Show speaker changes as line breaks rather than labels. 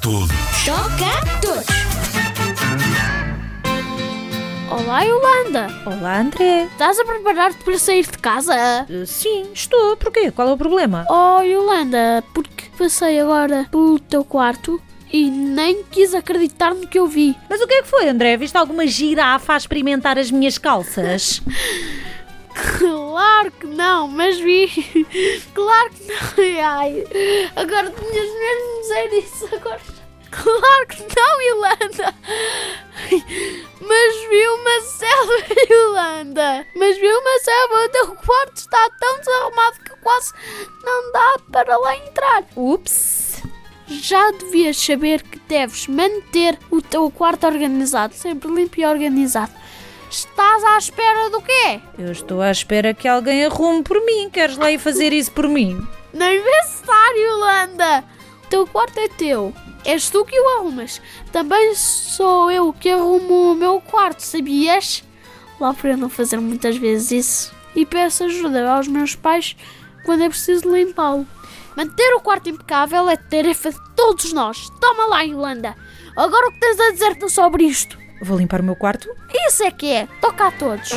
todos.
Toca a todos. Olá, Yolanda.
Olá, André.
Estás a preparar-te para sair de casa?
Uh, sim, estou. Porquê? Qual é o problema?
Oh, Yolanda, porque passei agora pelo teu quarto e nem quis acreditar no que eu vi.
Mas o que é que foi, André? Viste alguma girafa a experimentar as minhas calças?
Claro que não, mas vi. Claro que não. Ai, agora tinhas mesmo dizer isso agora. Claro que não, Yolanda. Mas vi uma selva, Yolanda. Mas vi uma selva. O teu quarto está tão desarrumado que quase não dá para lá entrar.
Ups.
Já devias saber que deves manter o teu quarto organizado, sempre limpo e organizado. Estás à espera do quê?
Eu estou à espera que alguém arrume por mim. Queres lá ir fazer isso por mim?
Nem pensar, Yolanda! O teu quarto é teu. És tu que o arrumas. Também sou eu que arrumo o meu quarto, sabias? Lá por eu não fazer muitas vezes isso. E peço ajuda aos meus pais quando é preciso limpá-lo. Manter o quarto impecável é tarefa de todos nós. Toma lá, Yolanda. Agora o que tens a dizer sobre isto?
Vou limpar o meu quarto?
Isso é que é. Toca a todos.